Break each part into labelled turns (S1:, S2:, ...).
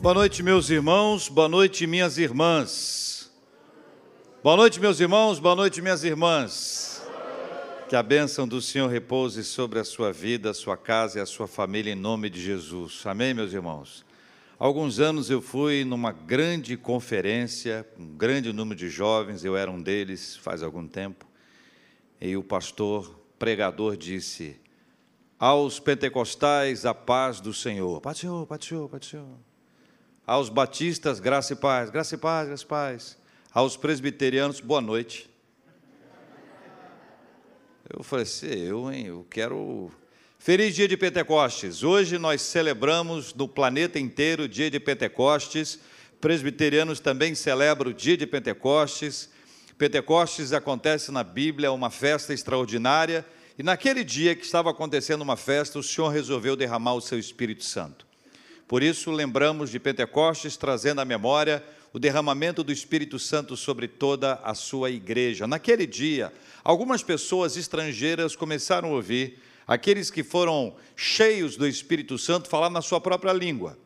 S1: Boa noite, meus irmãos, boa noite, minhas irmãs. Boa noite, meus irmãos, boa noite, minhas irmãs. Que a bênção do Senhor repouse sobre a sua vida, a sua casa e a sua família, em nome de Jesus. Amém, meus irmãos? Alguns anos eu fui numa grande conferência, um grande número de jovens, eu era um deles faz algum tempo, e o pastor, pregador, disse: Aos pentecostais, a paz do Senhor. Paz do Senhor, paz do Senhor, paz do Senhor aos batistas, graça e paz, graça e paz, graça e paz. Aos presbiterianos, boa noite. Eu falei assim, eu, hein, eu quero. Feliz dia de Pentecostes. Hoje nós celebramos no planeta inteiro o dia de Pentecostes. Presbiterianos também celebram o dia de Pentecostes. Pentecostes acontece na Bíblia, uma festa extraordinária. E naquele dia que estava acontecendo uma festa, o Senhor resolveu derramar o seu Espírito Santo. Por isso, lembramos de Pentecostes, trazendo à memória o derramamento do Espírito Santo sobre toda a sua igreja. Naquele dia, algumas pessoas estrangeiras começaram a ouvir aqueles que foram cheios do Espírito Santo falar na sua própria língua.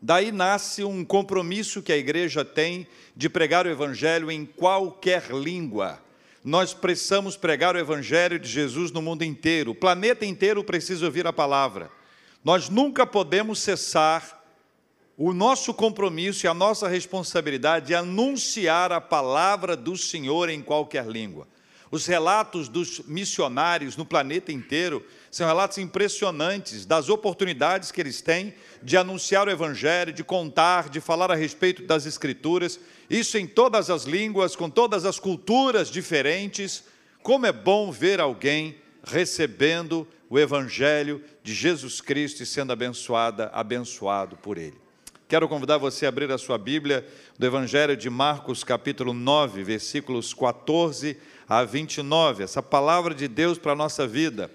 S1: Daí nasce um compromisso que a igreja tem de pregar o Evangelho em qualquer língua. Nós precisamos pregar o Evangelho de Jesus no mundo inteiro. O planeta inteiro precisa ouvir a palavra. Nós nunca podemos cessar o nosso compromisso e a nossa responsabilidade de anunciar a palavra do Senhor em qualquer língua. Os relatos dos missionários no planeta inteiro são relatos impressionantes das oportunidades que eles têm de anunciar o Evangelho, de contar, de falar a respeito das Escrituras, isso em todas as línguas, com todas as culturas diferentes. Como é bom ver alguém recebendo o Evangelho de Jesus Cristo e sendo abençoada, abençoado por Ele. Quero convidar você a abrir a sua Bíblia do Evangelho de Marcos, capítulo 9, versículos 14 a 29. Essa palavra de Deus para a nossa vida.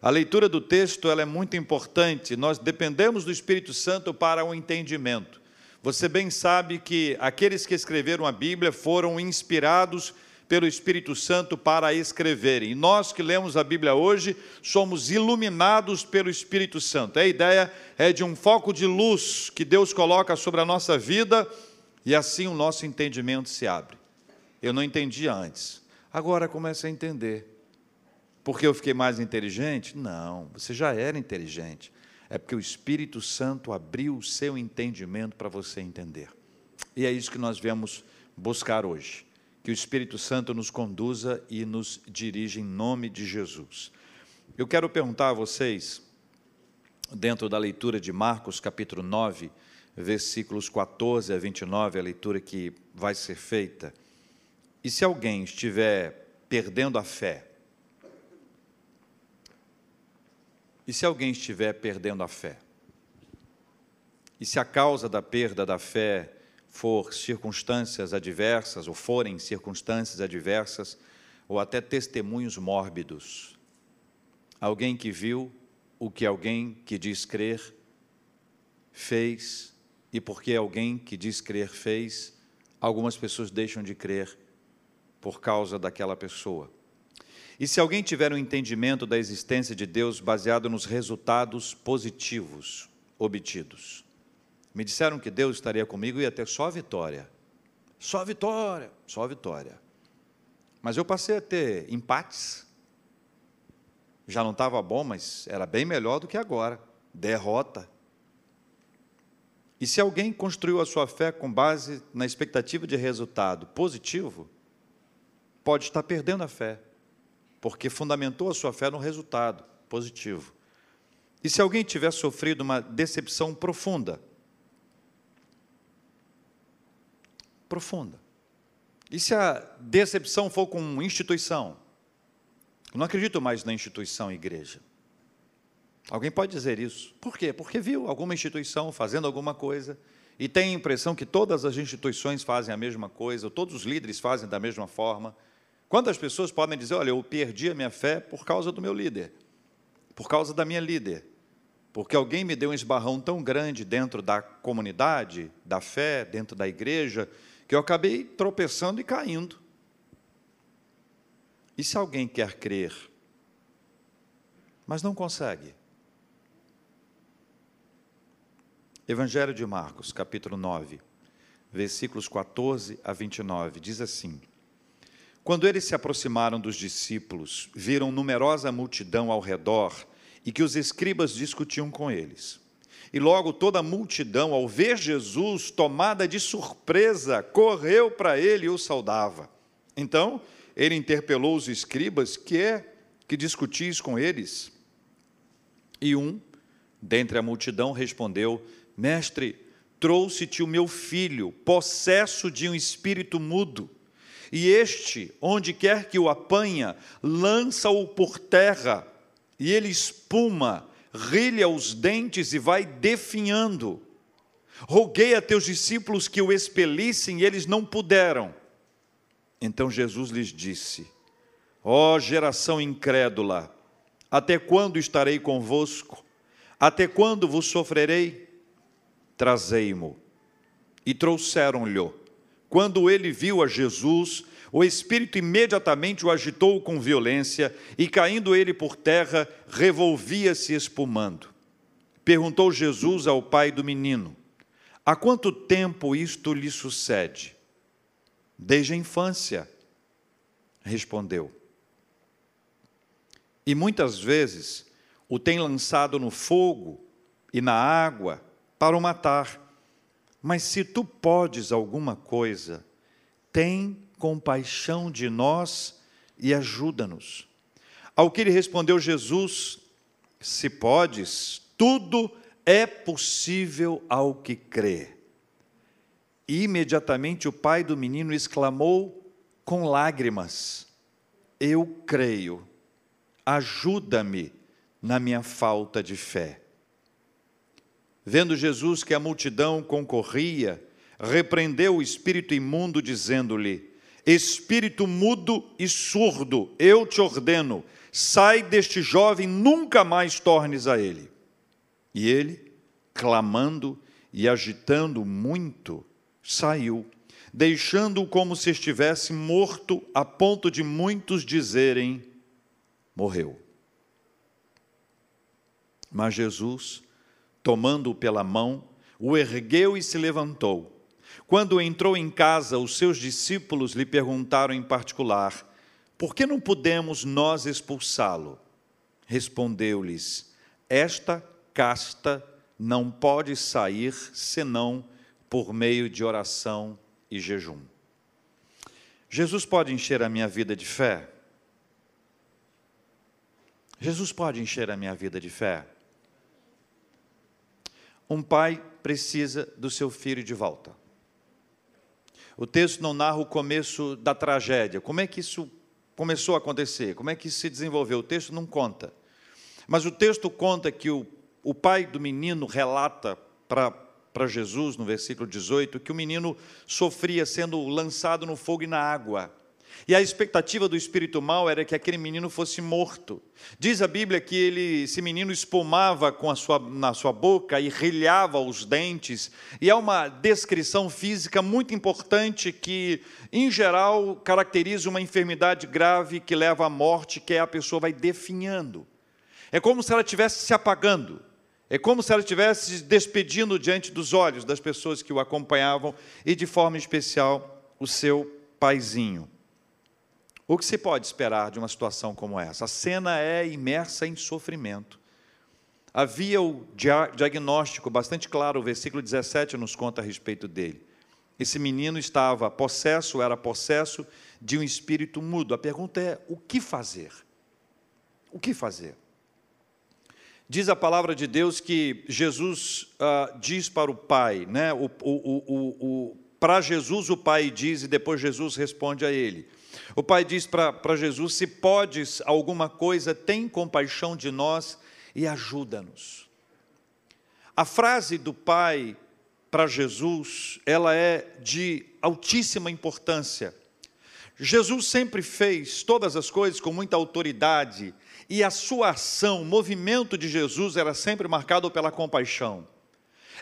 S1: A leitura do texto ela é muito importante. Nós dependemos do Espírito Santo para o entendimento. Você bem sabe que aqueles que escreveram a Bíblia foram inspirados pelo Espírito Santo para escreverem. Nós que lemos a Bíblia hoje somos iluminados pelo Espírito Santo. A ideia é de um foco de luz que Deus coloca sobre a nossa vida e assim o nosso entendimento se abre. Eu não entendia antes, agora começo a entender. Porque eu fiquei mais inteligente? Não, você já era inteligente. É porque o Espírito Santo abriu o seu entendimento para você entender. E é isso que nós viemos buscar hoje que o Espírito Santo nos conduza e nos dirija em nome de Jesus. Eu quero perguntar a vocês, dentro da leitura de Marcos, capítulo 9, versículos 14 a 29, a leitura que vai ser feita, e se alguém estiver perdendo a fé, e se alguém estiver perdendo a fé, e se a causa da perda da fé for circunstâncias adversas, ou forem circunstâncias adversas, ou até testemunhos mórbidos. Alguém que viu o que alguém que diz crer fez, e porque alguém que diz crer fez, algumas pessoas deixam de crer por causa daquela pessoa. E se alguém tiver um entendimento da existência de Deus baseado nos resultados positivos obtidos, me disseram que Deus estaria comigo e ia ter só vitória. Só vitória, só vitória. Mas eu passei a ter empates. Já não estava bom, mas era bem melhor do que agora. Derrota. E se alguém construiu a sua fé com base na expectativa de resultado positivo, pode estar perdendo a fé, porque fundamentou a sua fé no resultado positivo. E se alguém tiver sofrido uma decepção profunda, profunda. E se a decepção for com instituição? Eu não acredito mais na instituição igreja. Alguém pode dizer isso. Por quê? Porque viu alguma instituição fazendo alguma coisa e tem a impressão que todas as instituições fazem a mesma coisa, ou todos os líderes fazem da mesma forma. Quantas pessoas podem dizer: olha, eu perdi a minha fé por causa do meu líder, por causa da minha líder, porque alguém me deu um esbarrão tão grande dentro da comunidade, da fé, dentro da igreja, que eu acabei tropeçando e caindo. E se alguém quer crer, mas não consegue? Evangelho de Marcos, capítulo 9, versículos 14 a 29, diz assim: Quando eles se aproximaram dos discípulos, viram numerosa multidão ao redor e que os escribas discutiam com eles. E logo toda a multidão, ao ver Jesus, tomada de surpresa, correu para ele e o saudava. Então, ele interpelou os escribas: Que é que discutis com eles? E um, dentre a multidão, respondeu: Mestre, trouxe-te o meu filho, possesso de um espírito mudo. E este, onde quer que o apanha, lança-o por terra, e ele espuma, rilha os dentes e vai definhando. Roguei a teus discípulos que o expelissem, e eles não puderam. Então Jesus lhes disse: Ó oh, geração incrédula, até quando estarei convosco? Até quando vos sofrerei? trazei-mo. E trouxeram-lhe. Quando ele viu a Jesus, o espírito imediatamente o agitou com violência, e caindo ele por terra, revolvia-se espumando. Perguntou Jesus ao pai do menino: Há quanto tempo isto lhe sucede? Desde a infância, respondeu. E muitas vezes o tem lançado no fogo e na água para o matar. Mas se tu podes alguma coisa, tem compaixão de nós e ajuda-nos. Ao que lhe respondeu Jesus: Se podes, tudo é possível ao que crê. E imediatamente o pai do menino exclamou com lágrimas: Eu creio, ajuda-me na minha falta de fé. Vendo Jesus que a multidão concorria, repreendeu o espírito imundo, dizendo-lhe: Espírito mudo e surdo, eu te ordeno, sai deste jovem, nunca mais tornes a ele. E ele, clamando e agitando muito, saiu, deixando-o como se estivesse morto, a ponto de muitos dizerem: morreu. Mas Jesus, tomando-o pela mão, o ergueu e se levantou. Quando entrou em casa, os seus discípulos lhe perguntaram em particular: Por que não podemos nós expulsá-lo? Respondeu-lhes: Esta casta não pode sair senão por meio de oração e jejum. Jesus pode encher a minha vida de fé? Jesus pode encher a minha vida de fé? Um pai precisa do seu filho de volta. O texto não narra o começo da tragédia. Como é que isso começou a acontecer? Como é que isso se desenvolveu? O texto não conta. Mas o texto conta que o, o pai do menino relata para Jesus, no versículo 18, que o menino sofria sendo lançado no fogo e na água. E a expectativa do espírito mal era que aquele menino fosse morto. Diz a Bíblia que ele, esse menino espumava com a sua, na sua boca e rilhava os dentes. E é uma descrição física muito importante que, em geral, caracteriza uma enfermidade grave que leva à morte, que é a pessoa vai definhando. É como se ela estivesse se apagando. É como se ela estivesse se despedindo diante dos olhos das pessoas que o acompanhavam e, de forma especial, o seu paizinho. O que se pode esperar de uma situação como essa? A cena é imersa em sofrimento. Havia o diagnóstico bastante claro, o versículo 17 nos conta a respeito dele. Esse menino estava possesso, era possesso de um espírito mudo. A pergunta é: o que fazer? O que fazer? Diz a palavra de Deus que Jesus uh, diz para o pai, né? O, o, o, para Jesus o pai diz e depois Jesus responde a ele. O pai diz para Jesus: Se podes alguma coisa, tem compaixão de nós e ajuda-nos. A frase do pai para Jesus, ela é de altíssima importância. Jesus sempre fez todas as coisas com muita autoridade e a sua ação, o movimento de Jesus era sempre marcado pela compaixão.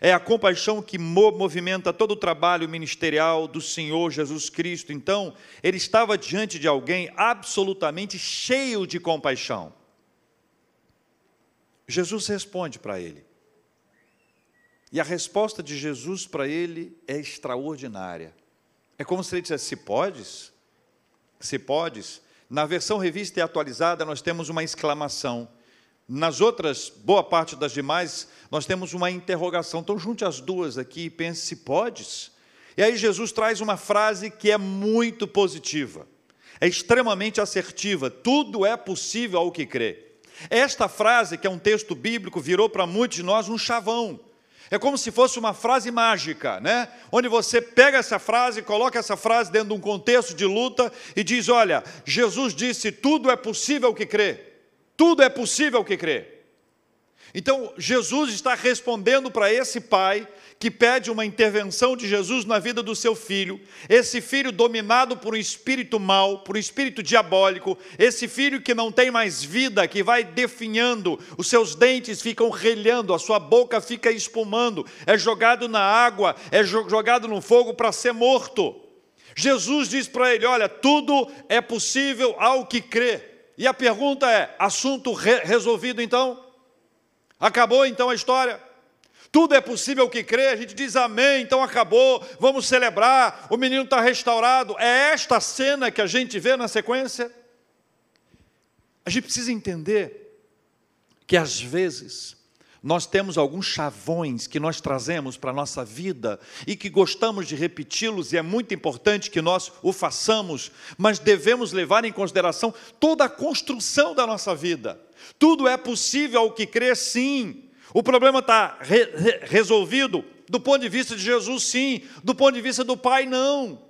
S1: É a compaixão que movimenta todo o trabalho ministerial do Senhor Jesus Cristo. Então, ele estava diante de alguém absolutamente cheio de compaixão. Jesus responde para ele. E a resposta de Jesus para ele é extraordinária. É como se ele dissesse: Se podes? Se podes? Na versão revista e atualizada, nós temos uma exclamação. Nas outras, boa parte das demais, nós temos uma interrogação. Então, junte as duas aqui e pense: se podes? E aí, Jesus traz uma frase que é muito positiva, é extremamente assertiva: tudo é possível ao que crê. Esta frase, que é um texto bíblico, virou para muitos de nós um chavão. É como se fosse uma frase mágica, né? Onde você pega essa frase, coloca essa frase dentro de um contexto de luta e diz: Olha, Jesus disse: tudo é possível que crê. Tudo é possível que crê. Então, Jesus está respondendo para esse pai que pede uma intervenção de Jesus na vida do seu filho, esse filho dominado por um espírito mau, por um espírito diabólico, esse filho que não tem mais vida, que vai definhando, os seus dentes ficam relhando, a sua boca fica espumando, é jogado na água, é jogado no fogo para ser morto. Jesus diz para ele: Olha, tudo é possível ao que crê. E a pergunta é: assunto re resolvido então? Acabou então a história? Tudo é possível que crê, a gente diz amém, então acabou, vamos celebrar, o menino está restaurado. É esta cena que a gente vê na sequência? A gente precisa entender que às vezes nós temos alguns chavões que nós trazemos para a nossa vida e que gostamos de repeti-los, e é muito importante que nós o façamos, mas devemos levar em consideração toda a construção da nossa vida. Tudo é possível ao que crê, sim. O problema está re, re, resolvido do ponto de vista de Jesus, sim, do ponto de vista do Pai, não.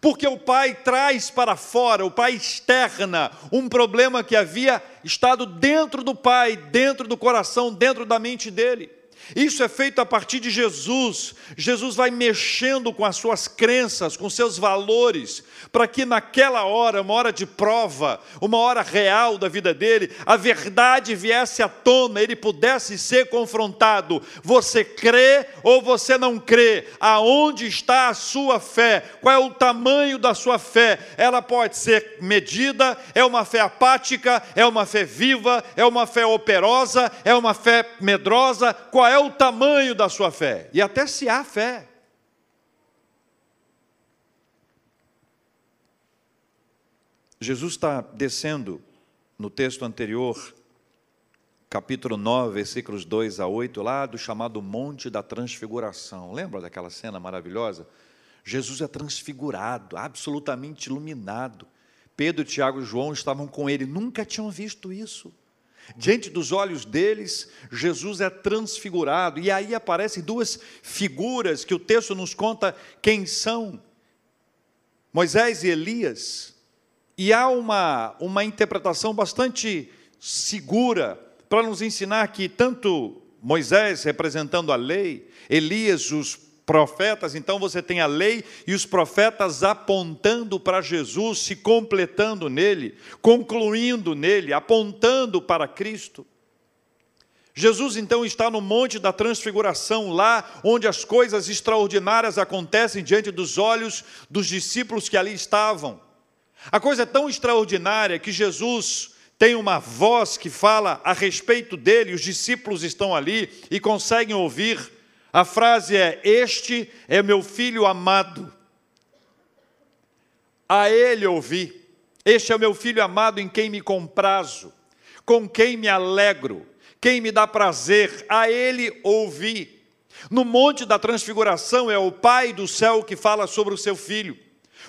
S1: Porque o Pai traz para fora, o Pai externa um problema que havia estado dentro do Pai, dentro do coração, dentro da mente dele. Isso é feito a partir de Jesus. Jesus vai mexendo com as suas crenças, com seus valores, para que naquela hora, uma hora de prova, uma hora real da vida dele, a verdade viesse à tona, ele pudesse ser confrontado. Você crê ou você não crê? Aonde está a sua fé? Qual é o tamanho da sua fé? Ela pode ser medida, é uma fé apática, é uma fé viva, é uma fé operosa, é uma fé medrosa. Qual é o tamanho da sua fé? E até se há fé. Jesus está descendo no texto anterior, capítulo 9, versículos 2 a 8, lá do chamado Monte da Transfiguração. Lembra daquela cena maravilhosa? Jesus é transfigurado, absolutamente iluminado. Pedro, Tiago e João estavam com ele, nunca tinham visto isso. Diante dos olhos deles, Jesus é transfigurado, e aí aparecem duas figuras que o texto nos conta quem são: Moisés e Elias. E há uma, uma interpretação bastante segura para nos ensinar que tanto Moisés representando a lei, Elias, os profetas, então você tem a lei e os profetas apontando para Jesus, se completando nele, concluindo nele, apontando para Cristo. Jesus então está no Monte da Transfiguração, lá onde as coisas extraordinárias acontecem diante dos olhos dos discípulos que ali estavam. A coisa é tão extraordinária que Jesus tem uma voz que fala a respeito dele, os discípulos estão ali e conseguem ouvir. A frase é: Este é meu filho amado. A ele ouvi. Este é meu filho amado em quem me comprazo, com quem me alegro, quem me dá prazer, a ele ouvi. No Monte da Transfiguração é o Pai do céu que fala sobre o seu filho.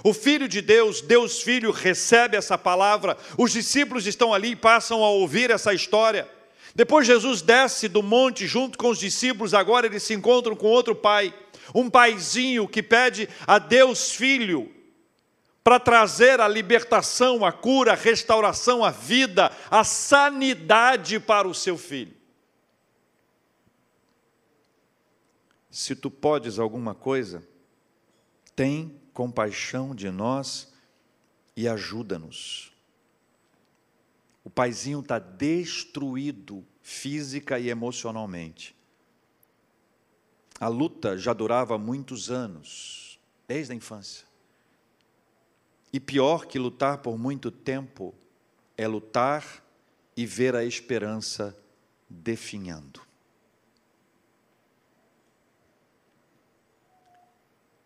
S1: O Filho de Deus, Deus Filho, recebe essa palavra, os discípulos estão ali e passam a ouvir essa história. Depois Jesus desce do monte junto com os discípulos, agora eles se encontram com outro pai, um paizinho que pede a Deus Filho para trazer a libertação, a cura, a restauração, a vida, a sanidade para o seu filho. Se tu podes alguma coisa, tem compaixão de nós e ajuda-nos. O paizinho está destruído física e emocionalmente. A luta já durava muitos anos, desde a infância. E pior que lutar por muito tempo é lutar e ver a esperança definhando.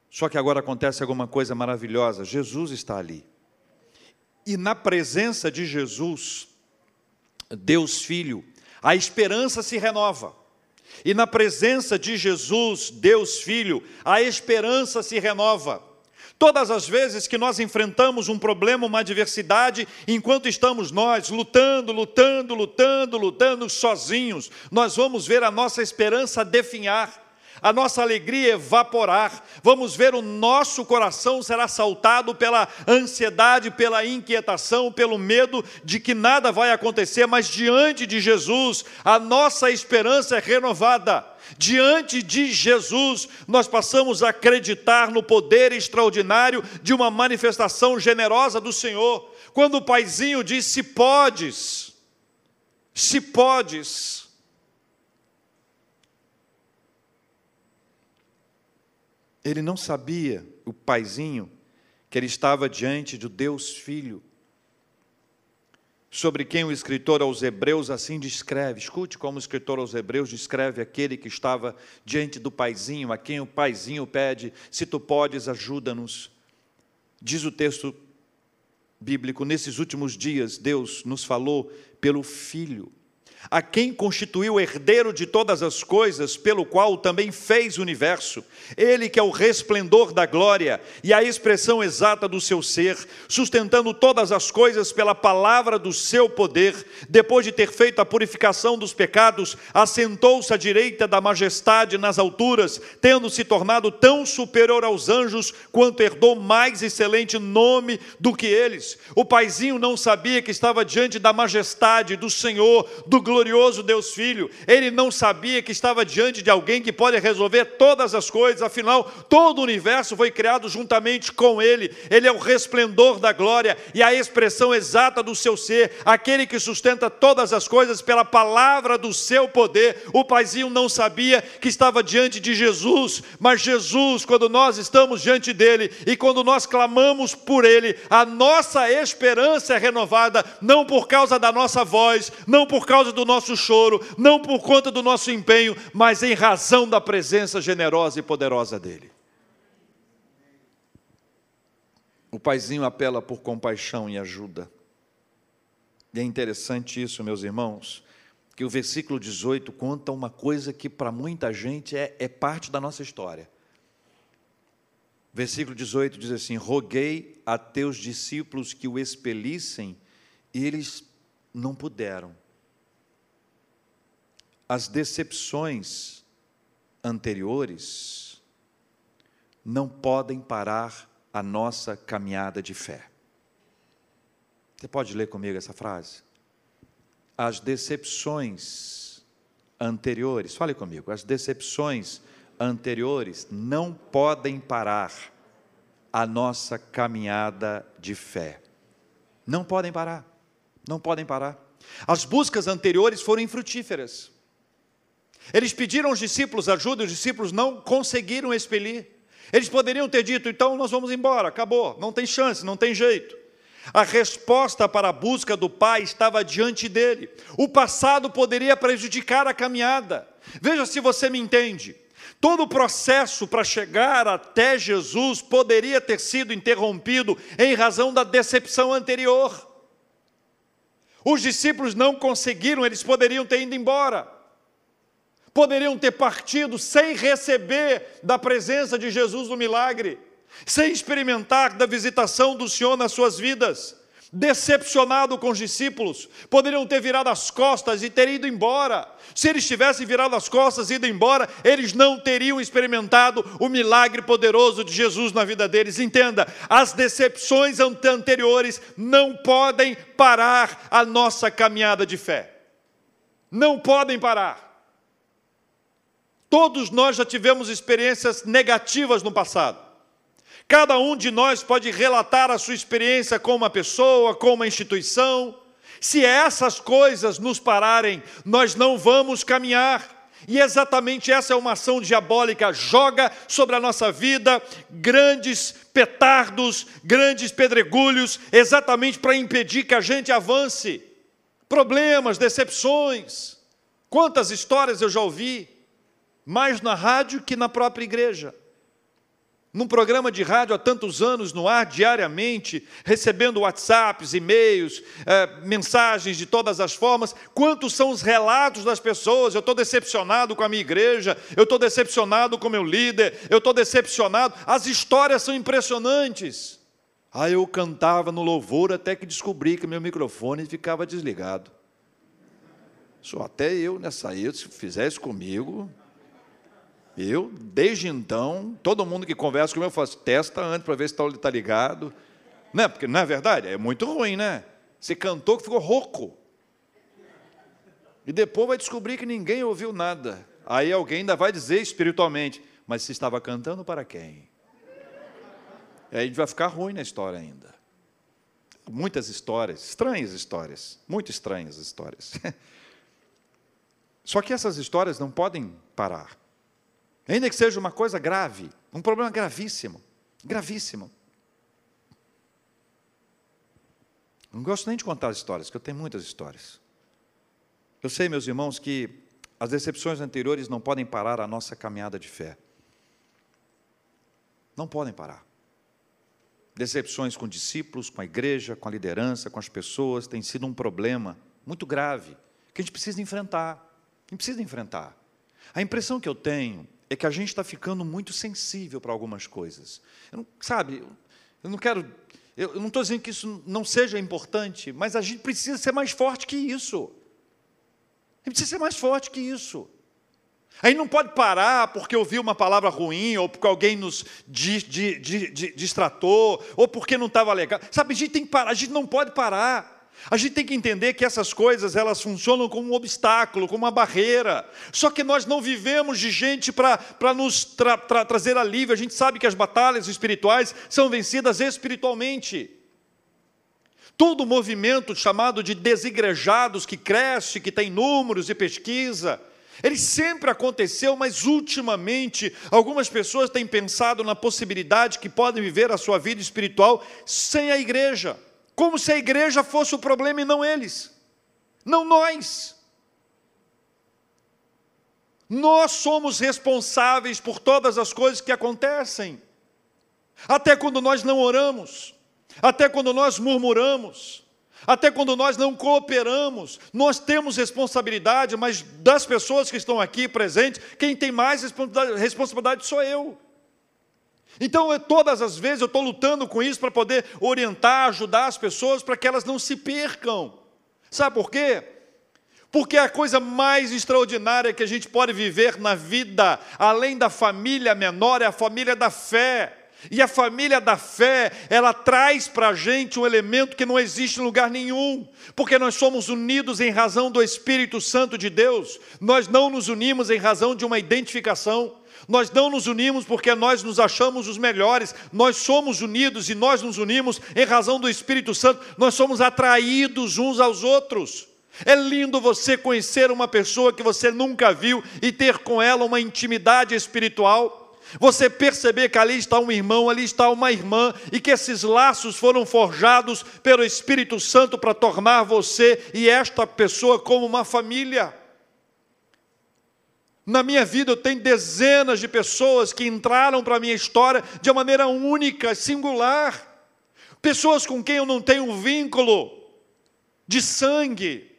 S1: Só que agora acontece alguma coisa maravilhosa: Jesus está ali. E na presença de Jesus, Deus Filho, a esperança se renova. E na presença de Jesus, Deus Filho, a esperança se renova. Todas as vezes que nós enfrentamos um problema, uma adversidade, enquanto estamos nós lutando, lutando, lutando, lutando sozinhos, nós vamos ver a nossa esperança definhar a nossa alegria evaporar, vamos ver o nosso coração ser assaltado pela ansiedade, pela inquietação, pelo medo de que nada vai acontecer, mas diante de Jesus, a nossa esperança é renovada. Diante de Jesus, nós passamos a acreditar no poder extraordinário de uma manifestação generosa do Senhor. Quando o paizinho diz: Se podes, se podes, Ele não sabia, o paizinho, que ele estava diante do Deus Filho, sobre quem o escritor aos Hebreus assim descreve. Escute como o escritor aos Hebreus descreve aquele que estava diante do paizinho, a quem o paizinho pede: se tu podes, ajuda-nos. Diz o texto bíblico: nesses últimos dias, Deus nos falou pelo Filho a quem constituiu herdeiro de todas as coisas, pelo qual também fez o universo, ele que é o resplendor da glória e a expressão exata do seu ser, sustentando todas as coisas pela palavra do seu poder, depois de ter feito a purificação dos pecados, assentou-se à direita da majestade nas alturas, tendo se tornado tão superior aos anjos, quanto herdou mais excelente nome do que eles. O paizinho não sabia que estava diante da majestade do Senhor, do glorioso Deus Filho. Ele não sabia que estava diante de alguém que pode resolver todas as coisas, afinal, todo o universo foi criado juntamente com Ele. Ele é o resplendor da glória e a expressão exata do seu ser, aquele que sustenta todas as coisas pela palavra do seu poder. O paizinho não sabia que estava diante de Jesus, mas Jesus, quando nós estamos diante dele e quando nós clamamos por ele, a nossa esperança é renovada, não por causa da nossa voz, não por causa do nosso choro, não por conta do nosso empenho, mas em razão da presença generosa e poderosa dEle. O paizinho apela por compaixão e ajuda. E é interessante isso, meus irmãos, que o versículo 18 conta uma coisa que para muita gente é, é parte da nossa história. Versículo 18 diz assim: Roguei a teus discípulos que o expelissem, e eles não puderam as decepções anteriores não podem parar a nossa caminhada de fé. Você pode ler comigo essa frase? As decepções anteriores, fale comigo, as decepções anteriores não podem parar a nossa caminhada de fé. Não podem parar, não podem parar. As buscas anteriores foram infrutíferas. Eles pediram aos discípulos ajuda, os discípulos não conseguiram expelir. Eles poderiam ter dito, então nós vamos embora, acabou, não tem chance, não tem jeito. A resposta para a busca do Pai estava diante dele. O passado poderia prejudicar a caminhada. Veja se você me entende. Todo o processo para chegar até Jesus poderia ter sido interrompido em razão da decepção anterior. Os discípulos não conseguiram, eles poderiam ter ido embora poderiam ter partido sem receber da presença de Jesus no milagre, sem experimentar da visitação do Senhor nas suas vidas. Decepcionado com os discípulos, poderiam ter virado as costas e ter ido embora. Se eles tivessem virado as costas e ido embora, eles não teriam experimentado o milagre poderoso de Jesus na vida deles. Entenda, as decepções anteriores não podem parar a nossa caminhada de fé. Não podem parar. Todos nós já tivemos experiências negativas no passado. Cada um de nós pode relatar a sua experiência com uma pessoa, com uma instituição. Se essas coisas nos pararem, nós não vamos caminhar. E exatamente essa é uma ação diabólica, joga sobre a nossa vida grandes petardos, grandes pedregulhos, exatamente para impedir que a gente avance. Problemas, decepções. Quantas histórias eu já ouvi? Mais na rádio que na própria igreja. num programa de rádio há tantos anos no ar, diariamente, recebendo WhatsApps, e-mails, eh, mensagens de todas as formas. Quantos são os relatos das pessoas? Eu estou decepcionado com a minha igreja, eu estou decepcionado com o meu líder, eu estou decepcionado. As histórias são impressionantes. Aí eu cantava no louvor até que descobri que meu microfone ficava desligado. Só até eu nessa aí, se fizesse comigo, eu, desde então, todo mundo que conversa comigo, eu faço testa antes para ver se está tá ligado. Não é, porque não é verdade? É muito ruim, né? Você cantou que ficou rouco. E depois vai descobrir que ninguém ouviu nada. Aí alguém ainda vai dizer espiritualmente, mas você estava cantando para quem? Aí a gente vai ficar ruim na história ainda. Muitas histórias, estranhas histórias, muito estranhas histórias. Só que essas histórias não podem parar. Ainda que seja uma coisa grave, um problema gravíssimo, gravíssimo. Não gosto nem de contar as histórias, porque eu tenho muitas histórias. Eu sei, meus irmãos, que as decepções anteriores não podem parar a nossa caminhada de fé. Não podem parar. Decepções com discípulos, com a igreja, com a liderança, com as pessoas, tem sido um problema muito grave, que a gente precisa enfrentar. A gente precisa enfrentar. A impressão que eu tenho é que a gente está ficando muito sensível para algumas coisas. Eu não, sabe, eu não quero. Eu não estou dizendo que isso não seja importante, mas a gente precisa ser mais forte que isso. A gente precisa ser mais forte que isso. Aí não pode parar porque ouviu uma palavra ruim, ou porque alguém nos distratou, ou porque não estava legal. Sabe, a gente tem que parar, a gente não pode parar. A gente tem que entender que essas coisas elas funcionam como um obstáculo, como uma barreira. Só que nós não vivemos de gente para nos tra tra trazer alívio. A gente sabe que as batalhas espirituais são vencidas espiritualmente. Todo movimento chamado de desigrejados, que cresce, que tem números e pesquisa, ele sempre aconteceu, mas ultimamente algumas pessoas têm pensado na possibilidade que podem viver a sua vida espiritual sem a igreja como se a igreja fosse o problema e não eles, não nós. Nós somos responsáveis por todas as coisas que acontecem, até quando nós não oramos, até quando nós murmuramos, até quando nós não cooperamos, nós temos responsabilidade, mas das pessoas que estão aqui presentes, quem tem mais responsabilidade sou eu. Então, eu, todas as vezes eu estou lutando com isso para poder orientar, ajudar as pessoas para que elas não se percam. Sabe por quê? Porque a coisa mais extraordinária que a gente pode viver na vida, além da família menor, é a família da fé. E a família da fé, ela traz para a gente um elemento que não existe em lugar nenhum, porque nós somos unidos em razão do Espírito Santo de Deus, nós não nos unimos em razão de uma identificação. Nós não nos unimos porque nós nos achamos os melhores, nós somos unidos e nós nos unimos em razão do Espírito Santo, nós somos atraídos uns aos outros. É lindo você conhecer uma pessoa que você nunca viu e ter com ela uma intimidade espiritual. Você perceber que ali está um irmão, ali está uma irmã, e que esses laços foram forjados pelo Espírito Santo para tornar você e esta pessoa como uma família. Na minha vida eu tenho dezenas de pessoas que entraram para a minha história de uma maneira única, singular. Pessoas com quem eu não tenho vínculo de sangue,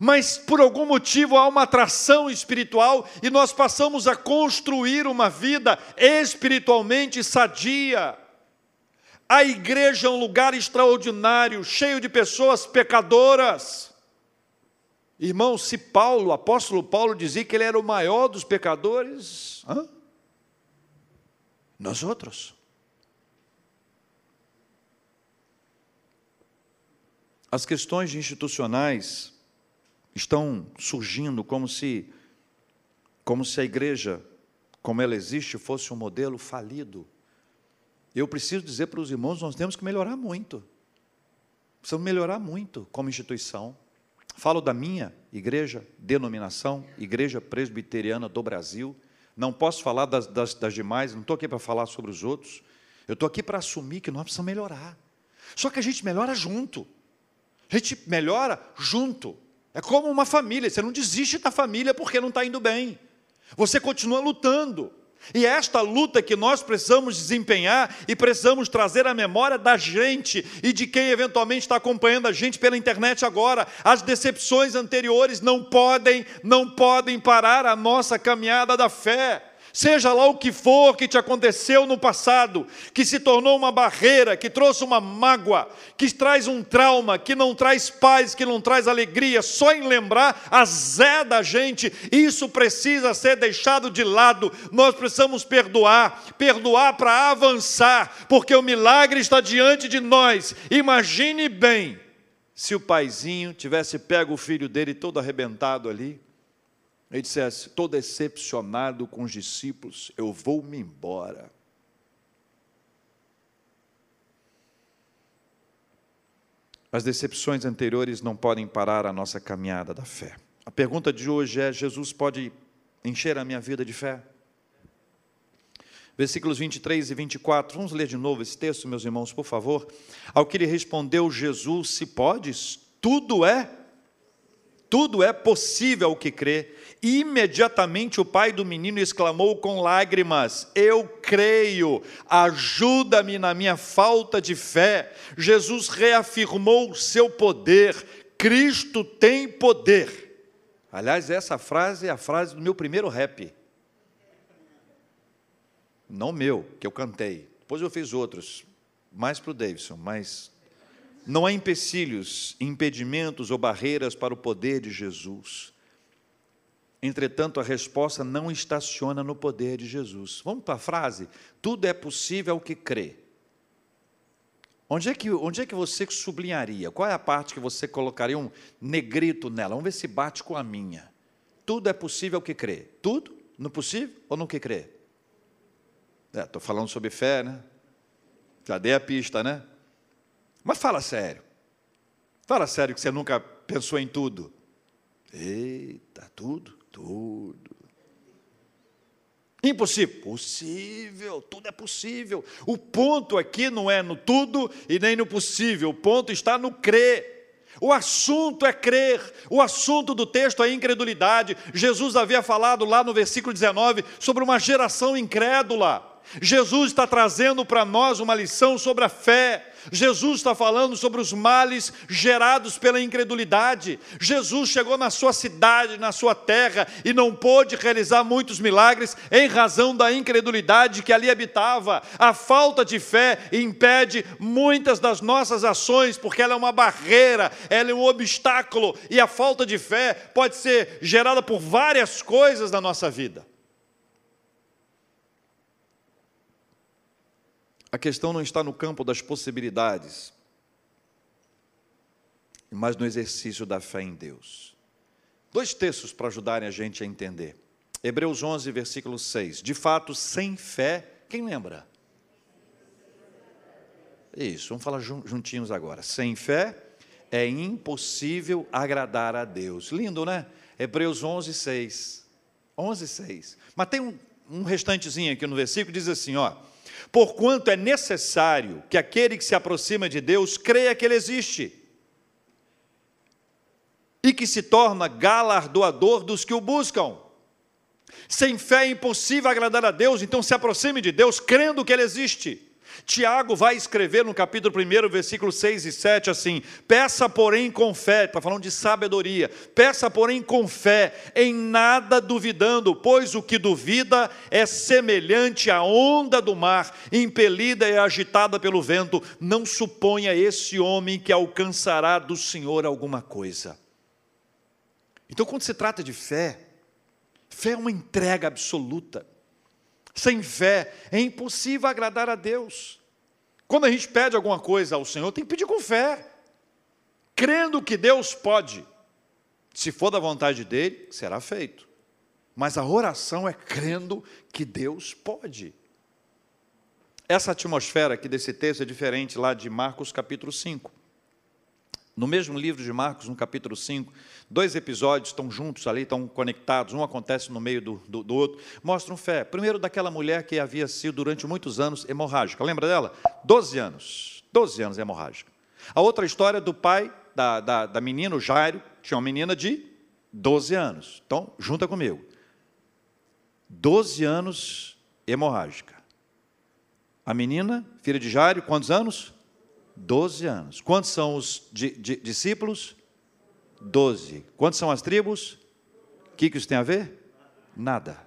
S1: mas por algum motivo há uma atração espiritual e nós passamos a construir uma vida espiritualmente sadia. A igreja é um lugar extraordinário, cheio de pessoas pecadoras Irmão, se Paulo, o apóstolo Paulo, dizia que ele era o maior dos pecadores, hã? nós outros. As questões institucionais estão surgindo como se, como se a igreja, como ela existe, fosse um modelo falido. Eu preciso dizer para os irmãos, nós temos que melhorar muito. Precisamos melhorar muito como instituição. Falo da minha igreja, denominação, Igreja Presbiteriana do Brasil. Não posso falar das, das, das demais, não estou aqui para falar sobre os outros. Eu estou aqui para assumir que nós precisamos melhorar. Só que a gente melhora junto. A gente melhora junto. É como uma família. Você não desiste da família porque não está indo bem. Você continua lutando. E é esta luta que nós precisamos desempenhar e precisamos trazer à memória da gente e de quem eventualmente está acompanhando a gente pela internet agora. As decepções anteriores não podem, não podem parar a nossa caminhada da fé. Seja lá o que for que te aconteceu no passado, que se tornou uma barreira, que trouxe uma mágoa, que traz um trauma, que não traz paz, que não traz alegria, só em lembrar azeda a gente, isso precisa ser deixado de lado. Nós precisamos perdoar, perdoar para avançar, porque o milagre está diante de nós. Imagine bem se o paizinho tivesse pego o filho dele todo arrebentado ali ele dissesse: Estou decepcionado com os discípulos, eu vou me embora. As decepções anteriores não podem parar a nossa caminhada da fé. A pergunta de hoje é: Jesus pode encher a minha vida de fé? Versículos 23 e 24, vamos ler de novo esse texto, meus irmãos, por favor. Ao que lhe respondeu Jesus: Se podes, tudo é, tudo é possível ao que crê. Imediatamente o pai do menino exclamou com lágrimas: Eu creio, ajuda-me na minha falta de fé. Jesus reafirmou o seu poder. Cristo tem poder. Aliás, essa frase é a frase do meu primeiro rap. Não meu, que eu cantei. Depois eu fiz outros, mais para o Davidson, mas não há empecilhos, impedimentos ou barreiras para o poder de Jesus. Entretanto, a resposta não estaciona no poder de Jesus. Vamos para a frase? Tudo é possível ao que crê. Onde é, que, onde é que você sublinharia? Qual é a parte que você colocaria um negrito nela? Vamos ver se bate com a minha. Tudo é possível ao que crê. Tudo? No possível ou no que crê? Estou é, falando sobre fé, né? Já dei a pista, né? Mas fala sério. Fala sério que você nunca pensou em tudo. Eita, tudo? Tudo. Impossível? Possível, tudo é possível. O ponto aqui não é no tudo e nem no possível, o ponto está no crer. O assunto é crer, o assunto do texto é incredulidade. Jesus havia falado lá no versículo 19 sobre uma geração incrédula. Jesus está trazendo para nós uma lição sobre a fé. Jesus está falando sobre os males gerados pela incredulidade. Jesus chegou na sua cidade, na sua terra, e não pôde realizar muitos milagres em razão da incredulidade que ali habitava. A falta de fé impede muitas das nossas ações, porque ela é uma barreira, ela é um obstáculo, e a falta de fé pode ser gerada por várias coisas na nossa vida. A questão não está no campo das possibilidades, mas no exercício da fé em Deus. Dois textos para ajudarem a gente a entender. Hebreus 11, versículo 6. De fato, sem fé, quem lembra? Isso, vamos falar juntinhos agora. Sem fé é impossível agradar a Deus. Lindo, né? Hebreus 11, 6. 11, 6. Mas tem um, um restantezinho aqui no versículo, diz assim, ó porquanto é necessário que aquele que se aproxima de Deus creia que Ele existe e que se torna galardoador dos que o buscam. Sem fé é impossível agradar a Deus, então se aproxime de Deus crendo que Ele existe. Tiago vai escrever no capítulo 1, versículos 6 e 7 assim: Peça, porém, com fé, está falando de sabedoria, peça, porém, com fé, em nada duvidando, pois o que duvida é semelhante à onda do mar, impelida e agitada pelo vento. Não suponha esse homem que alcançará do Senhor alguma coisa. Então, quando se trata de fé, fé é uma entrega absoluta. Sem fé é impossível agradar a Deus. Quando a gente pede alguma coisa ao Senhor, tem que pedir com fé, crendo que Deus pode. Se for da vontade dele, será feito. Mas a oração é crendo que Deus pode. Essa atmosfera aqui desse texto é diferente lá de Marcos capítulo 5. No mesmo livro de Marcos, no capítulo 5, dois episódios estão juntos ali, estão conectados, um acontece no meio do, do, do, outro, mostram fé. Primeiro, daquela mulher que havia sido durante muitos anos hemorrágica. Lembra dela? Doze anos. Doze anos hemorrágica. A outra história do pai da, da, da menina, o Jairo, tinha uma menina de 12 anos. Então, junta comigo. 12 anos hemorrágica. A menina, filha de Jairo, quantos anos? Doze anos. Quantos são os di, di, discípulos? Doze. Quantos são as tribos? O que, que isso tem a ver? Nada.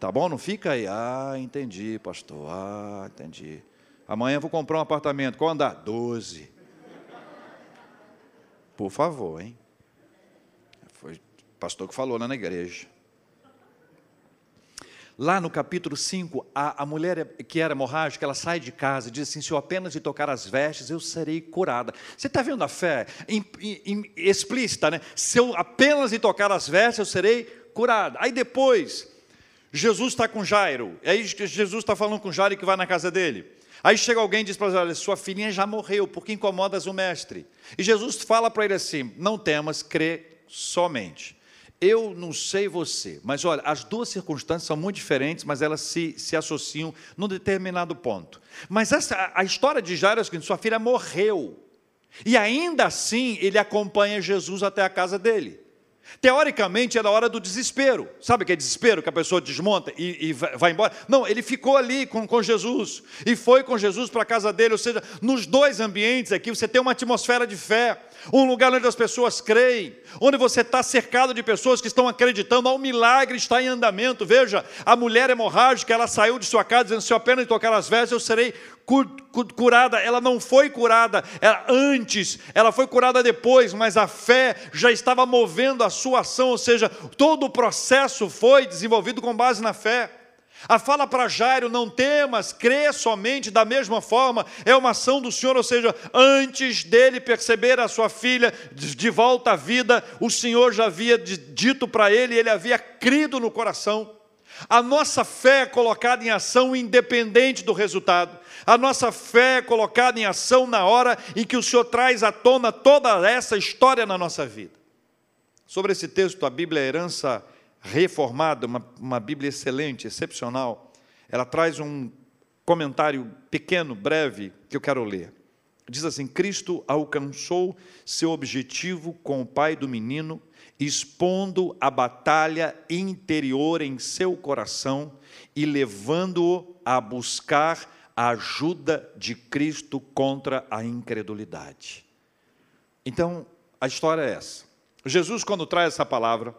S1: Tá bom? Não fica aí. Ah, entendi, pastor. Ah, entendi. Amanhã vou comprar um apartamento. Qual andar? Doze. Por favor, hein? Foi o pastor que falou lá na igreja. Lá no capítulo 5, a, a mulher que era hemorrágica, ela sai de casa e diz assim: se eu apenas lhe tocar as vestes, eu serei curada. Você está vendo a fé in, in, explícita, né? Se eu apenas lhe tocar as vestes, eu serei curada. Aí depois, Jesus está com Jairo. Aí Jesus está falando com Jairo que vai na casa dele. Aí chega alguém e diz para ele: olha, sua filhinha já morreu, porque incomodas o mestre? E Jesus fala para ele assim: não temas, crê somente. Eu não sei você, mas olha, as duas circunstâncias são muito diferentes, mas elas se, se associam num determinado ponto. Mas essa, a história de Jairo é a seguinte: sua filha morreu. E ainda assim ele acompanha Jesus até a casa dele. Teoricamente era a hora do desespero. Sabe que é desespero? Que a pessoa desmonta e, e vai embora? Não, ele ficou ali com, com Jesus e foi com Jesus para a casa dele. Ou seja, nos dois ambientes aqui você tem uma atmosfera de fé um lugar onde as pessoas creem, onde você está cercado de pessoas que estão acreditando, ao milagre está em andamento. Veja, a mulher hemorrágica, ela saiu de sua casa dizendo: se eu apenas tocar as vestes, eu serei curada. Ela não foi curada ela, antes, ela foi curada depois, mas a fé já estava movendo a sua ação, ou seja, todo o processo foi desenvolvido com base na fé. A fala para Jairo, não temas, crê somente, da mesma forma, é uma ação do Senhor, ou seja, antes dele perceber a sua filha de volta à vida, o Senhor já havia dito para ele, ele havia crido no coração. A nossa fé é colocada em ação independente do resultado. A nossa fé é colocada em ação na hora em que o Senhor traz à tona toda essa história na nossa vida. Sobre esse texto, a Bíblia é herança reformada, uma, uma Bíblia excelente, excepcional, ela traz um comentário pequeno, breve, que eu quero ler. Diz assim: Cristo alcançou seu objetivo com o pai do menino, expondo a batalha interior em seu coração e levando-o a buscar a ajuda de Cristo contra a incredulidade. Então, a história é essa. Jesus, quando traz essa palavra,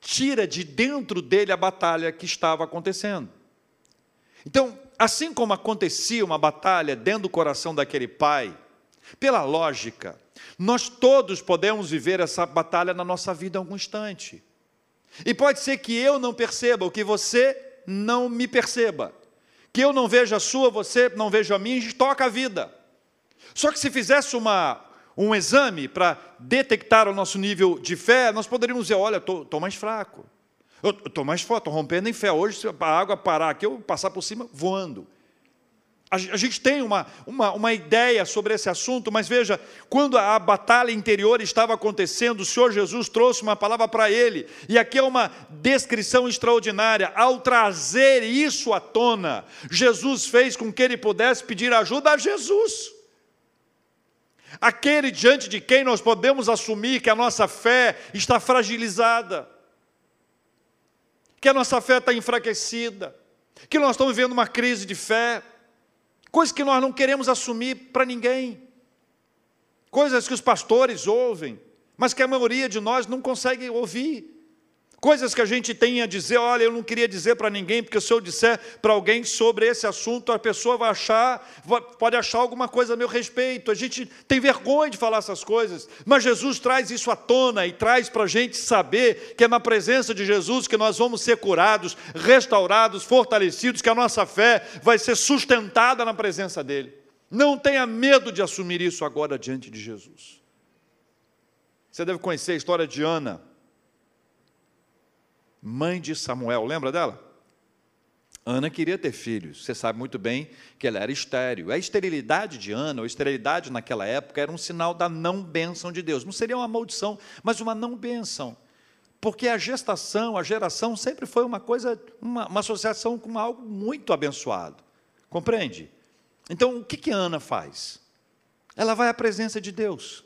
S1: tira de dentro dele a batalha que estava acontecendo. Então, assim como acontecia uma batalha dentro do coração daquele pai, pela lógica, nós todos podemos viver essa batalha na nossa vida em algum instante. E pode ser que eu não perceba, ou que você não me perceba. Que eu não veja a sua, você não veja a minha, a gente toca a vida. Só que se fizesse uma um exame para detectar o nosso nível de fé, nós poderíamos dizer: olha, estou mais fraco, eu estou mais forte, estou rompendo em fé. Hoje, se a água parar aqui, eu passar por cima voando. A gente tem uma, uma, uma ideia sobre esse assunto, mas veja, quando a batalha interior estava acontecendo, o Senhor Jesus trouxe uma palavra para ele, e aqui é uma descrição extraordinária. Ao trazer isso à tona, Jesus fez com que ele pudesse pedir ajuda a Jesus aquele diante de quem nós podemos assumir que a nossa fé está fragilizada, que a nossa fé está enfraquecida, que nós estamos vivendo uma crise de fé, coisas que nós não queremos assumir para ninguém, coisas que os pastores ouvem, mas que a maioria de nós não consegue ouvir. Coisas que a gente tem a dizer, olha, eu não queria dizer para ninguém, porque se eu disser para alguém sobre esse assunto, a pessoa vai achar, pode achar alguma coisa a meu respeito. A gente tem vergonha de falar essas coisas, mas Jesus traz isso à tona e traz para a gente saber que é na presença de Jesus que nós vamos ser curados, restaurados, fortalecidos, que a nossa fé vai ser sustentada na presença dEle. Não tenha medo de assumir isso agora diante de Jesus. Você deve conhecer a história de Ana mãe de Samuel, lembra dela? Ana queria ter filhos, você sabe muito bem que ela era estéril. A esterilidade de Ana, ou esterilidade naquela época, era um sinal da não bênção de Deus. Não seria uma maldição, mas uma não bênção. Porque a gestação, a geração sempre foi uma coisa, uma, uma associação com algo muito abençoado. Compreende? Então, o que, que Ana faz? Ela vai à presença de Deus.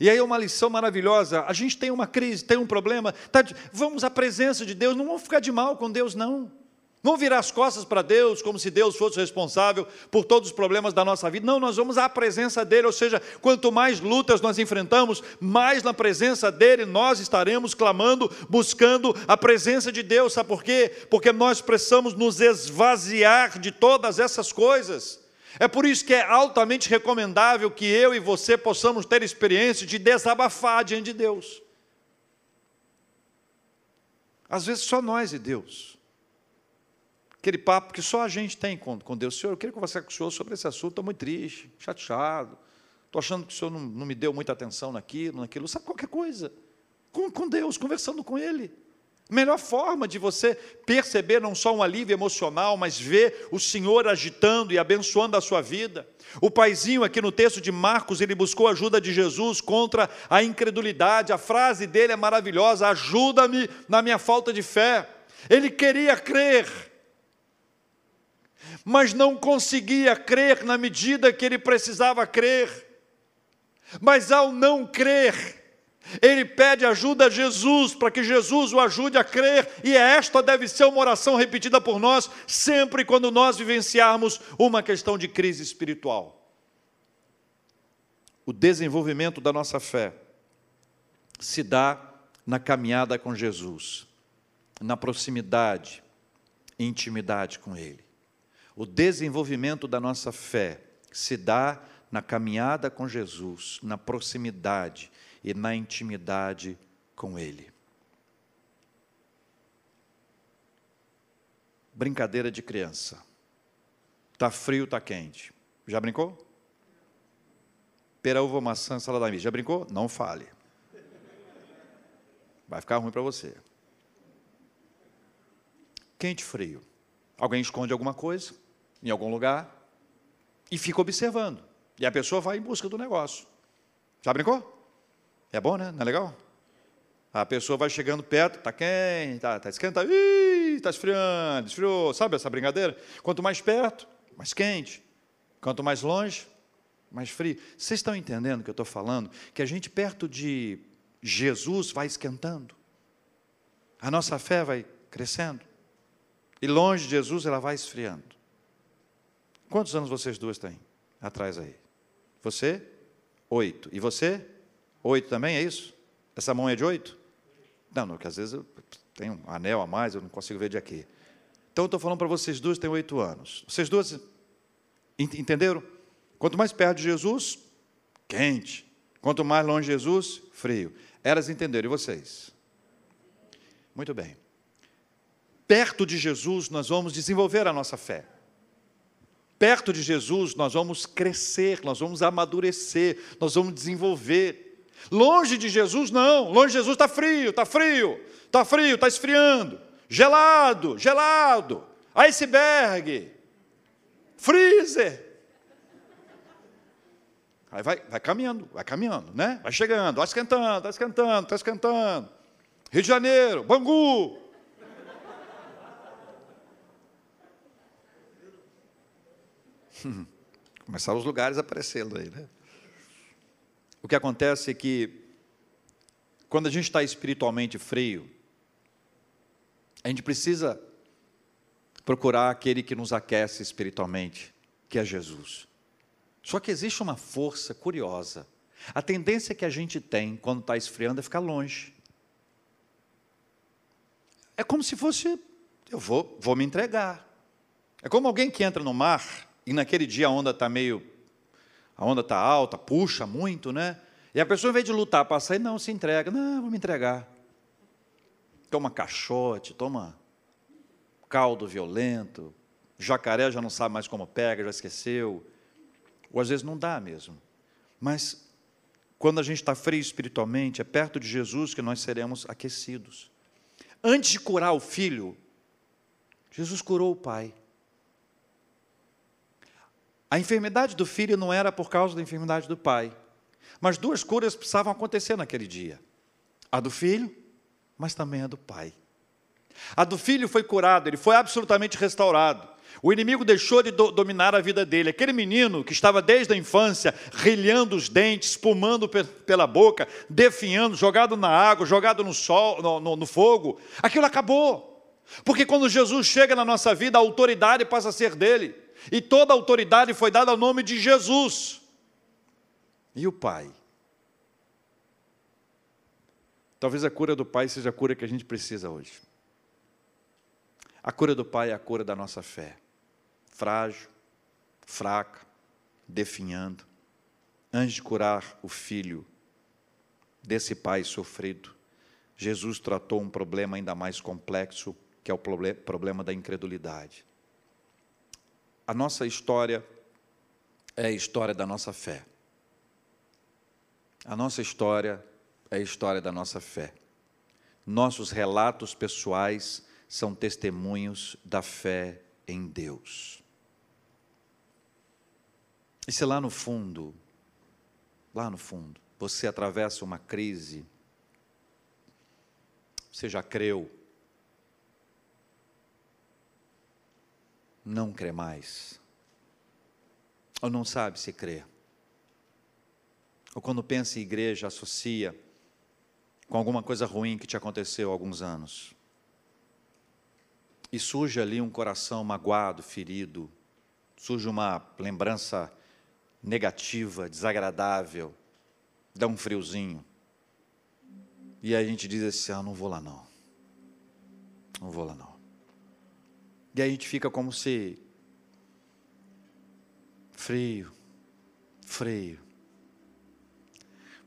S1: E aí é uma lição maravilhosa. A gente tem uma crise, tem um problema. Tá, vamos à presença de Deus. Não vamos ficar de mal com Deus, não. Não virar as costas para Deus como se Deus fosse responsável por todos os problemas da nossa vida. Não, nós vamos à presença dEle, ou seja, quanto mais lutas nós enfrentamos, mais na presença dEle nós estaremos clamando, buscando a presença de Deus. Sabe por quê? Porque nós precisamos nos esvaziar de todas essas coisas. É por isso que é altamente recomendável que eu e você possamos ter experiência de desabafar diante de Deus. Às vezes só nós e Deus. Aquele papo que só a gente tem com, com Deus. Senhor, eu queria conversar com o Senhor sobre esse assunto, estou muito triste, chateado. Estou achando que o Senhor não, não, me deu muita atenção naquilo, naquilo. Sabe qualquer coisa? Com, com Deus, conversando com Ele. Melhor forma de você perceber não só um alívio emocional, mas ver o Senhor agitando e abençoando a sua vida. O paizinho aqui no texto de Marcos, ele buscou a ajuda de Jesus contra a incredulidade. A frase dele é maravilhosa: ajuda-me na minha falta de fé. Ele queria crer, mas não conseguia crer na medida que ele precisava crer. Mas ao não crer, ele pede ajuda a Jesus para que Jesus o ajude a crer, e esta deve ser uma oração repetida por nós sempre quando nós vivenciarmos uma questão de crise espiritual. O desenvolvimento da nossa fé se dá na caminhada com Jesus, na proximidade, intimidade com Ele. O desenvolvimento da nossa fé se dá na caminhada com Jesus, na proximidade e na intimidade com Ele. Brincadeira de criança. Tá frio, tá quente. Já brincou? Pera, uva, maçã, salada mista. Já brincou? Não fale. Vai ficar ruim para você. Quente, frio. Alguém esconde alguma coisa em algum lugar e fica observando. E a pessoa vai em busca do negócio. Já brincou? É bom, né? Não é legal? A pessoa vai chegando perto, está quente, está tá esquentando, está esfriando, esfriou. Sabe essa brincadeira? Quanto mais perto, mais quente. Quanto mais longe, mais frio. Vocês estão entendendo o que eu estou falando? Que a gente perto de Jesus vai esquentando. A nossa fé vai crescendo. E longe de Jesus ela vai esfriando. Quantos anos vocês duas têm? Atrás aí. Você? Oito. E você? Oito também, é isso? Essa mão é de oito? Não, não, que às vezes eu tenho um anel a mais, eu não consigo ver de aqui. Então eu estou falando para vocês duas, têm oito anos. Vocês duas entenderam? Quanto mais perto de Jesus, quente. Quanto mais longe de Jesus, frio. Elas entenderam, e vocês? Muito bem. Perto de Jesus, nós vamos desenvolver a nossa fé. Perto de Jesus, nós vamos crescer, nós vamos amadurecer, nós vamos desenvolver. Longe de Jesus, não. Longe de Jesus está frio, está frio, está frio, está esfriando. Gelado, gelado. Iceberg. Freezer. Aí vai, vai caminhando, vai caminhando, né? Vai chegando, vai esquentando, vai esquentando, está esquentando. Rio de Janeiro, Bangu. Começaram os lugares aparecendo aí, né? O que acontece é que, quando a gente está espiritualmente frio, a gente precisa procurar aquele que nos aquece espiritualmente, que é Jesus. Só que existe uma força curiosa. A tendência que a gente tem quando está esfriando é ficar longe. É como se fosse, eu vou, vou me entregar. É como alguém que entra no mar e naquele dia a onda está meio a onda está alta, puxa muito, né? E a pessoa, em vez de lutar para sair, não, se entrega. Não, vou me entregar. Toma caixote, toma caldo violento. Jacaré já não sabe mais como pega, já esqueceu. Ou às vezes não dá mesmo. Mas quando a gente está frio espiritualmente, é perto de Jesus que nós seremos aquecidos. Antes de curar o filho, Jesus curou o pai. A enfermidade do filho não era por causa da enfermidade do pai. Mas duas curas precisavam acontecer naquele dia: a do filho, mas também a do pai. A do filho foi curado, ele foi absolutamente restaurado. O inimigo deixou de do dominar a vida dele. Aquele menino que estava desde a infância rilhando os dentes, espumando pe pela boca, definhando, jogado na água, jogado no sol, no, no, no fogo, aquilo acabou. Porque quando Jesus chega na nossa vida, a autoridade passa a ser dele. E toda autoridade foi dada ao nome de Jesus. E o Pai? Talvez a cura do Pai seja a cura que a gente precisa hoje. A cura do Pai é a cura da nossa fé. Frágil, fraca, definhando. Antes de curar o filho desse pai sofrido, Jesus tratou um problema ainda mais complexo, que é o problema da incredulidade. A nossa história é a história da nossa fé. A nossa história é a história da nossa fé. Nossos relatos pessoais são testemunhos da fé em Deus. E se lá no fundo, lá no fundo, você atravessa uma crise, você já creu, não crê mais, ou não sabe se crê, ou quando pensa em igreja, associa com alguma coisa ruim que te aconteceu há alguns anos. E surge ali um coração magoado, ferido, surge uma lembrança negativa, desagradável, dá um friozinho. E a gente diz assim: ah, não vou lá não. Não vou lá não. E aí a gente fica como se frio, frio.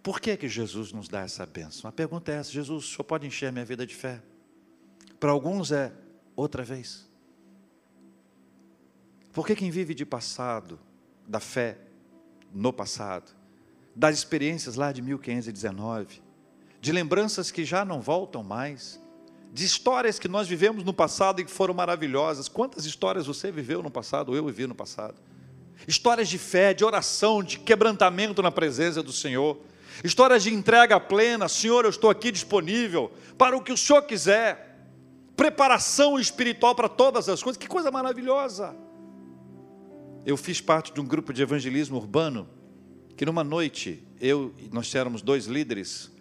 S1: Por que, que Jesus nos dá essa bênção? A pergunta é essa: Jesus, o senhor pode encher minha vida de fé? Para alguns é outra vez. Por que quem vive de passado, da fé no passado, das experiências lá de 1519, de lembranças que já não voltam mais, de histórias que nós vivemos no passado e que foram maravilhosas. Quantas histórias você viveu no passado, eu vivi no passado? Histórias de fé, de oração, de quebrantamento na presença do Senhor histórias de entrega plena, Senhor, eu estou aqui disponível para o que o Senhor quiser, preparação espiritual para todas as coisas, que coisa maravilhosa. Eu fiz parte de um grupo de evangelismo urbano, que numa noite, eu nós éramos dois líderes,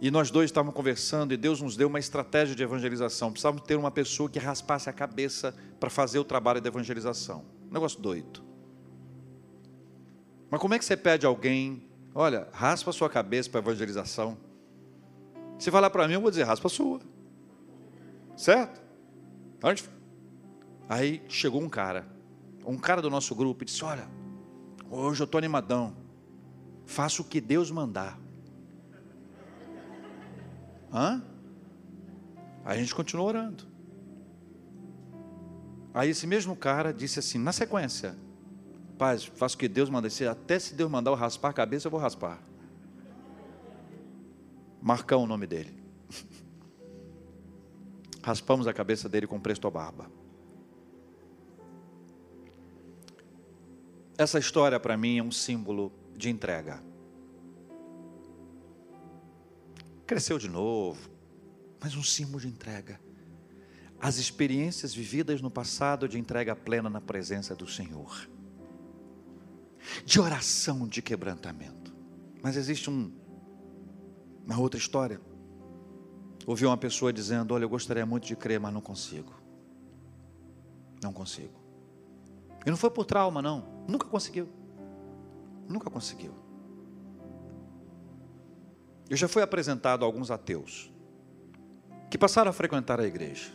S1: e nós dois estávamos conversando, e Deus nos deu uma estratégia de evangelização. Precisávamos ter uma pessoa que raspasse a cabeça para fazer o trabalho de evangelização. negócio doido. Mas como é que você pede alguém Olha, raspa a sua cabeça para evangelização. Se falar para mim, eu vou dizer, raspa a sua. Certo? Aí chegou um cara, um cara do nosso grupo, e disse: Olha, hoje eu estou animadão, faça o que Deus mandar. Hã? Aí a gente continuou orando. Aí esse mesmo cara disse assim, na sequência: Paz, faço o que Deus manda. Até se Deus mandar eu raspar a cabeça, eu vou raspar. Marcão o nome dele. Raspamos a cabeça dele com presto barba. Essa história para mim é um símbolo de entrega. Cresceu de novo, mas um símbolo de entrega. As experiências vividas no passado de entrega plena na presença do Senhor de oração de quebrantamento. Mas existe um, uma outra história. Ouvi uma pessoa dizendo: Olha, eu gostaria muito de crer, mas não consigo. Não consigo. E não foi por trauma, não. Nunca conseguiu. Nunca conseguiu. Eu já fui apresentado a alguns ateus que passaram a frequentar a igreja.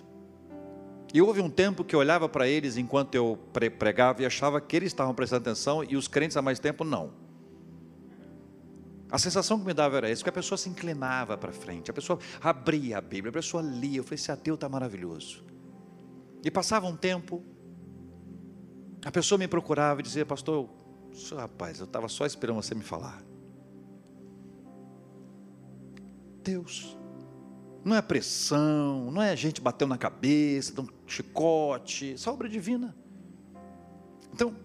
S1: E houve um tempo que eu olhava para eles enquanto eu pregava e achava que eles estavam prestando atenção e os crentes há mais tempo não. A sensação que me dava era isso, que a pessoa se inclinava para frente, a pessoa abria a Bíblia, a pessoa lia. Eu falei, esse ateu está maravilhoso. E passava um tempo, a pessoa me procurava e dizia, pastor, rapaz, eu estava só esperando você me falar. Deus, não é pressão, não é gente batendo na cabeça, dando chicote, isso é obra divina. Então,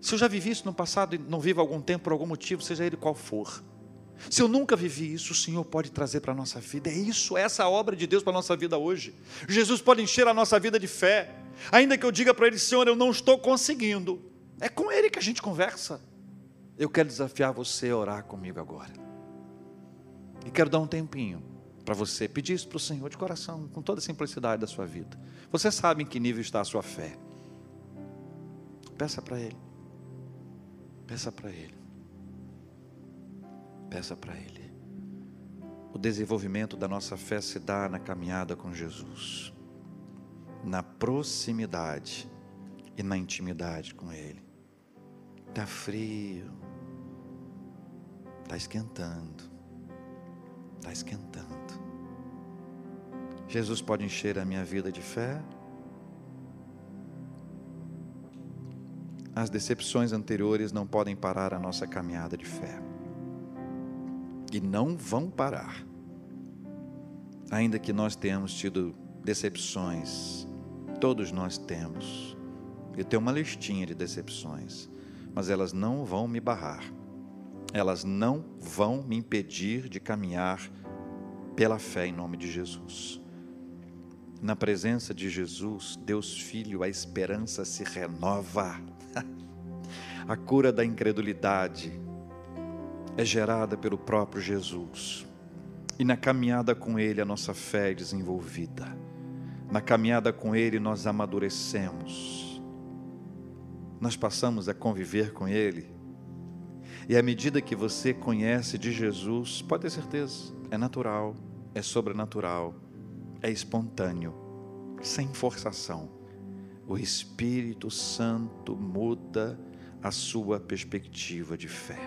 S1: se eu já vivi isso no passado e não vivo algum tempo por algum motivo, seja ele qual for. Se eu nunca vivi isso, o Senhor pode trazer para a nossa vida. É isso, é essa obra de Deus para a nossa vida hoje. Jesus pode encher a nossa vida de fé. Ainda que eu diga para ele, Senhor, eu não estou conseguindo. É com ele que a gente conversa. Eu quero desafiar você a orar comigo agora. E quero dar um tempinho para você pedir isso para o Senhor de coração, com toda a simplicidade da sua vida. Você sabe em que nível está a sua fé. Peça para Ele. Peça para Ele. Peça para Ele. O desenvolvimento da nossa fé se dá na caminhada com Jesus, na proximidade e na intimidade com Ele. Está frio, está esquentando, está esquentando. Jesus pode encher a minha vida de fé. As decepções anteriores não podem parar a nossa caminhada de fé. E não vão parar. Ainda que nós tenhamos tido decepções, todos nós temos. Eu tenho uma listinha de decepções, mas elas não vão me barrar. Elas não vão me impedir de caminhar pela fé em nome de Jesus. Na presença de Jesus, Deus Filho, a esperança se renova. a cura da incredulidade é gerada pelo próprio Jesus. E na caminhada com Ele, a nossa fé é desenvolvida. Na caminhada com Ele, nós amadurecemos. Nós passamos a conviver com Ele. E à medida que você conhece de Jesus, pode ter certeza, é natural, é sobrenatural é espontâneo, sem forçação. O Espírito Santo muda a sua perspectiva de fé.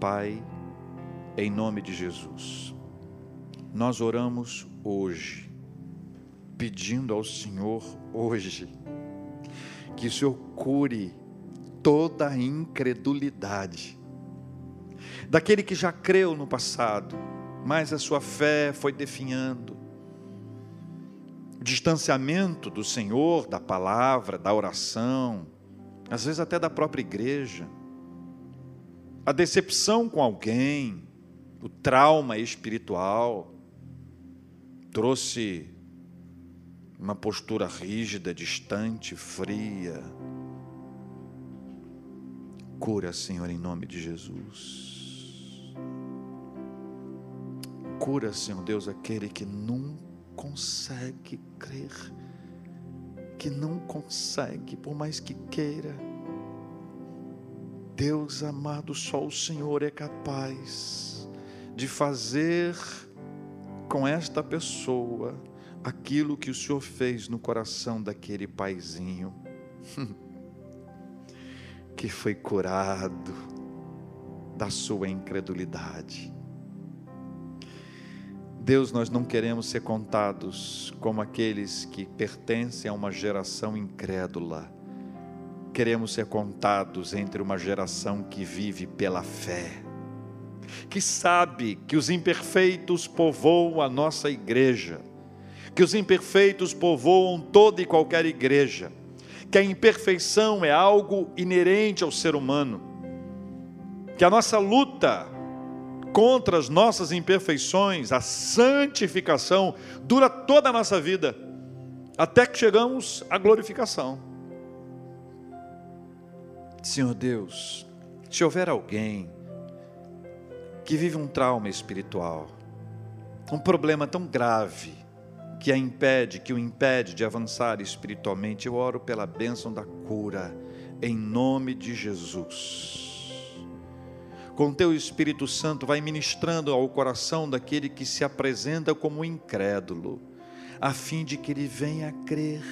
S1: Pai, em nome de Jesus, nós oramos hoje, pedindo ao Senhor hoje, que o Senhor cure toda a incredulidade, daquele que já creu no passado, mas a sua fé foi definhando. O distanciamento do Senhor, da palavra, da oração, às vezes até da própria igreja, a decepção com alguém, o trauma espiritual, trouxe uma postura rígida, distante, fria. Cura, Senhor, em nome de Jesus. Cura, Senhor Deus, aquele que não consegue crer, que não consegue, por mais que queira. Deus amado, só o Senhor é capaz de fazer com esta pessoa aquilo que o Senhor fez no coração daquele paizinho, que foi curado da sua incredulidade. Deus, nós não queremos ser contados como aqueles que pertencem a uma geração incrédula. Queremos ser contados entre uma geração que vive pela fé, que sabe que os imperfeitos povoam a nossa igreja, que os imperfeitos povoam toda e qualquer igreja, que a imperfeição é algo inerente ao ser humano, que a nossa luta contra as nossas imperfeições, a santificação dura toda a nossa vida, até que chegamos à glorificação. Senhor Deus, se houver alguém que vive um trauma espiritual, um problema tão grave que a impede, que o impede de avançar espiritualmente, eu oro pela bênção da cura em nome de Jesus com teu Espírito Santo, vai ministrando ao coração daquele que se apresenta como incrédulo, a fim de que ele venha a crer,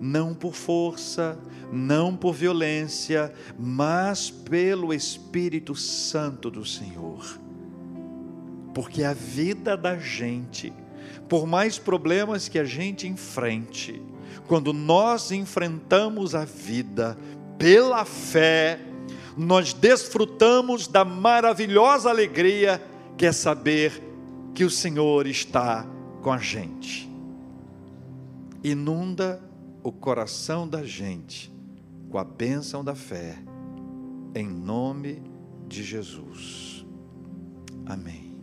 S1: não por força, não por violência, mas pelo Espírito Santo do Senhor. Porque a vida da gente, por mais problemas que a gente enfrente, quando nós enfrentamos a vida pela fé, nós desfrutamos da maravilhosa alegria que é saber que o Senhor está com a gente. Inunda o coração da gente com a bênção da fé, em nome de Jesus. Amém.